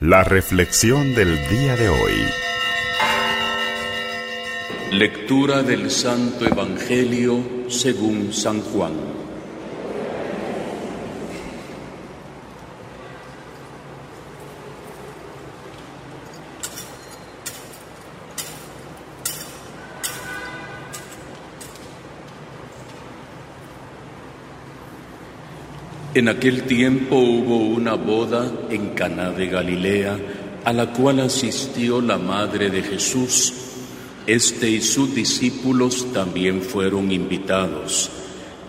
La reflexión del día de hoy. Lectura del Santo Evangelio según San Juan. En aquel tiempo hubo una boda en Caná de Galilea a la cual asistió la madre de Jesús. Este y sus discípulos también fueron invitados.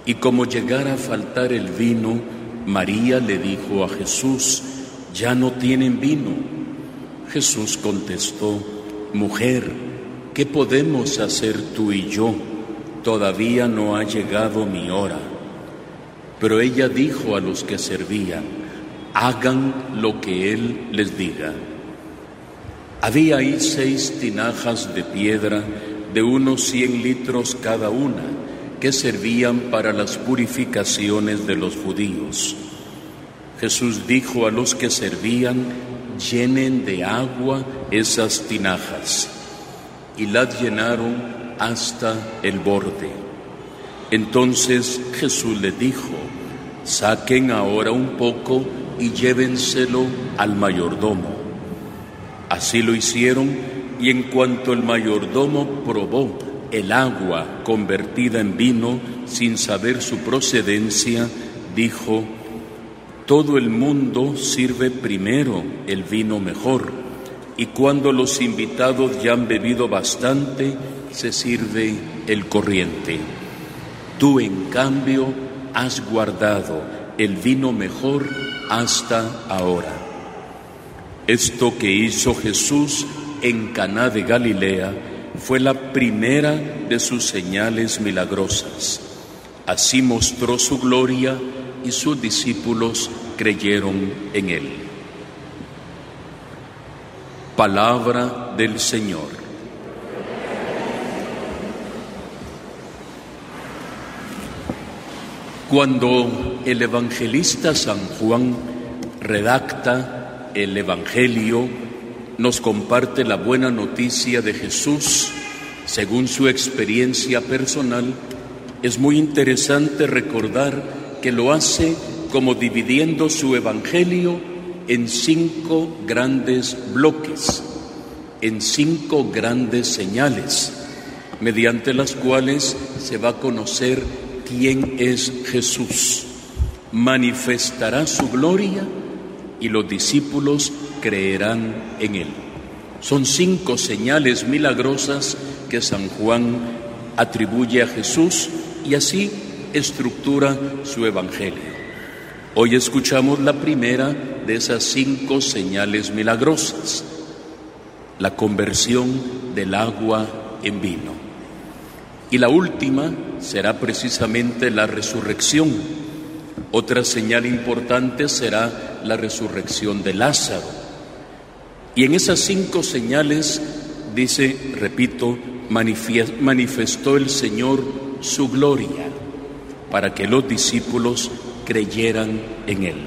Y como llegara a faltar el vino, María le dijo a Jesús, ya no tienen vino. Jesús contestó, mujer, ¿qué podemos hacer tú y yo? Todavía no ha llegado mi hora. Pero ella dijo a los que servían, hagan lo que él les diga. Había ahí seis tinajas de piedra de unos cien litros cada una, que servían para las purificaciones de los judíos. Jesús dijo a los que servían, llenen de agua esas tinajas, y las llenaron hasta el borde. Entonces Jesús le dijo, saquen ahora un poco y llévenselo al mayordomo. Así lo hicieron y en cuanto el mayordomo probó el agua convertida en vino sin saber su procedencia, dijo, todo el mundo sirve primero el vino mejor y cuando los invitados ya han bebido bastante, se sirve el corriente. Tú en cambio has guardado el vino mejor hasta ahora. Esto que hizo Jesús en Caná de Galilea fue la primera de sus señales milagrosas. Así mostró su gloria y sus discípulos creyeron en él. Palabra del Señor. Cuando el evangelista San Juan redacta el Evangelio, nos comparte la buena noticia de Jesús. Según su experiencia personal, es muy interesante recordar que lo hace como dividiendo su Evangelio en cinco grandes bloques, en cinco grandes señales, mediante las cuales se va a conocer quién es Jesús. Manifestará su gloria y los discípulos creerán en él. Son cinco señales milagrosas que San Juan atribuye a Jesús y así estructura su evangelio. Hoy escuchamos la primera de esas cinco señales milagrosas, la conversión del agua en vino. Y la última será precisamente la resurrección. Otra señal importante será la resurrección de Lázaro. Y en esas cinco señales, dice, repito, manifestó el Señor su gloria para que los discípulos creyeran en Él.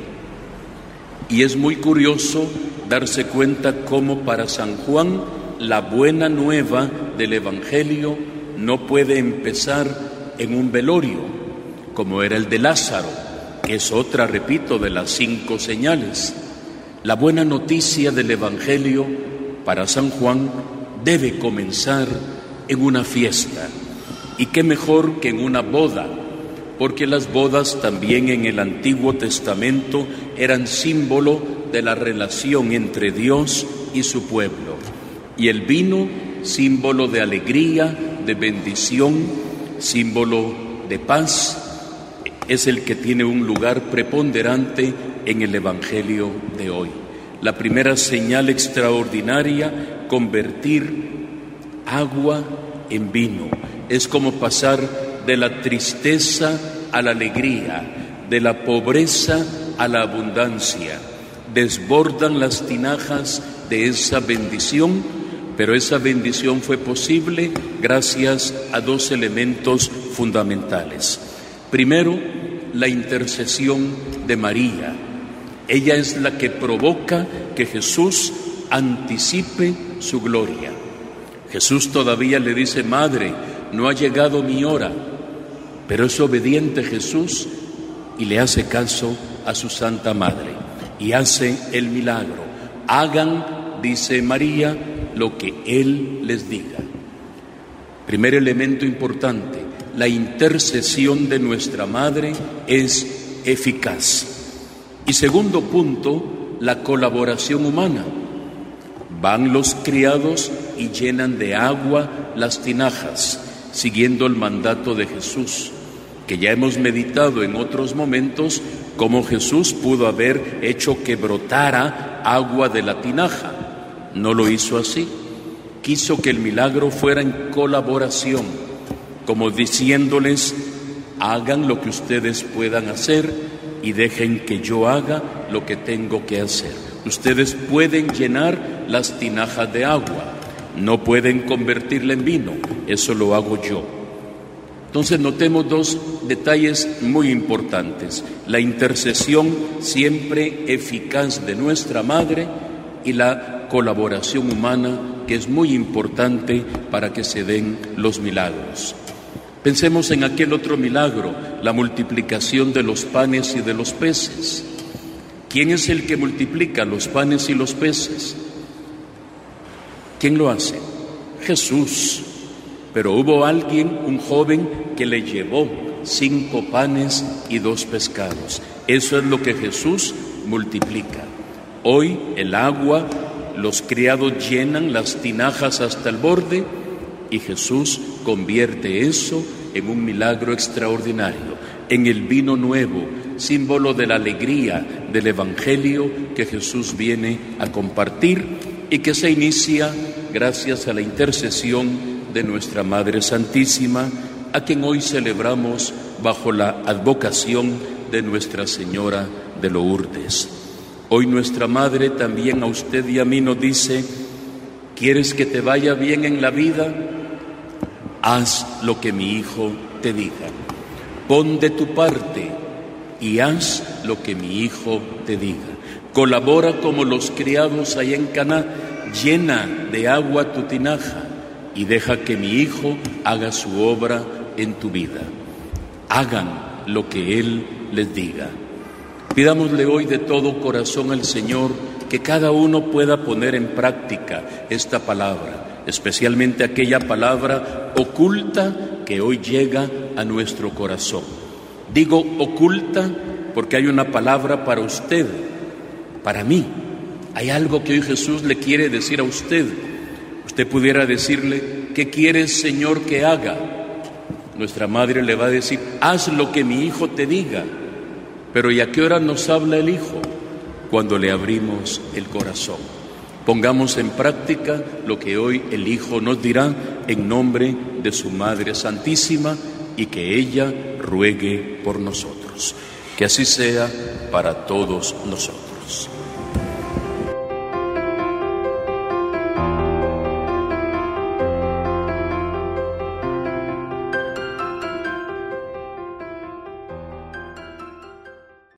Y es muy curioso darse cuenta cómo para San Juan la buena nueva del Evangelio no puede empezar en un velorio, como era el de Lázaro, que es otra, repito, de las cinco señales. La buena noticia del Evangelio para San Juan debe comenzar en una fiesta. Y qué mejor que en una boda, porque las bodas también en el Antiguo Testamento eran símbolo de la relación entre Dios y su pueblo. Y el vino, símbolo de alegría, de bendición, símbolo de paz, es el que tiene un lugar preponderante en el Evangelio de hoy. La primera señal extraordinaria, convertir agua en vino. Es como pasar de la tristeza a la alegría, de la pobreza a la abundancia. Desbordan las tinajas de esa bendición pero esa bendición fue posible gracias a dos elementos fundamentales. Primero, la intercesión de María. Ella es la que provoca que Jesús anticipe su gloria. Jesús todavía le dice, Madre, no ha llegado mi hora, pero es obediente Jesús y le hace caso a su Santa Madre y hace el milagro. Hagan, dice María, lo que Él les diga. Primer elemento importante, la intercesión de nuestra Madre es eficaz. Y segundo punto, la colaboración humana. Van los criados y llenan de agua las tinajas, siguiendo el mandato de Jesús, que ya hemos meditado en otros momentos cómo Jesús pudo haber hecho que brotara agua de la tinaja. No lo hizo así. Quiso que el milagro fuera en colaboración, como diciéndoles, hagan lo que ustedes puedan hacer y dejen que yo haga lo que tengo que hacer. Ustedes pueden llenar las tinajas de agua, no pueden convertirla en vino, eso lo hago yo. Entonces notemos dos detalles muy importantes, la intercesión siempre eficaz de nuestra Madre y la colaboración humana que es muy importante para que se den los milagros. Pensemos en aquel otro milagro, la multiplicación de los panes y de los peces. ¿Quién es el que multiplica los panes y los peces? ¿Quién lo hace? Jesús. Pero hubo alguien, un joven, que le llevó cinco panes y dos pescados. Eso es lo que Jesús multiplica. Hoy el agua, los criados llenan las tinajas hasta el borde y Jesús convierte eso en un milagro extraordinario, en el vino nuevo, símbolo de la alegría del Evangelio que Jesús viene a compartir y que se inicia gracias a la intercesión de nuestra Madre Santísima, a quien hoy celebramos bajo la advocación de Nuestra Señora de Lourdes. Hoy nuestra Madre también a usted y a mí nos dice, ¿quieres que te vaya bien en la vida? haz lo que mi hijo te diga. Pon de tu parte y haz lo que mi hijo te diga. Colabora como los criados ahí en Caná, llena de agua tu tinaja y deja que mi hijo haga su obra en tu vida. Hagan lo que él les diga. Pidámosle hoy de todo corazón al Señor que cada uno pueda poner en práctica esta palabra especialmente aquella palabra oculta que hoy llega a nuestro corazón. Digo oculta porque hay una palabra para usted, para mí. Hay algo que hoy Jesús le quiere decir a usted. Usted pudiera decirle, ¿qué quieres Señor que haga? Nuestra madre le va a decir, haz lo que mi hijo te diga. Pero ¿y a qué hora nos habla el hijo? Cuando le abrimos el corazón. Pongamos en práctica lo que hoy el Hijo nos dirá en nombre de su Madre Santísima y que ella ruegue por nosotros. Que así sea para todos nosotros.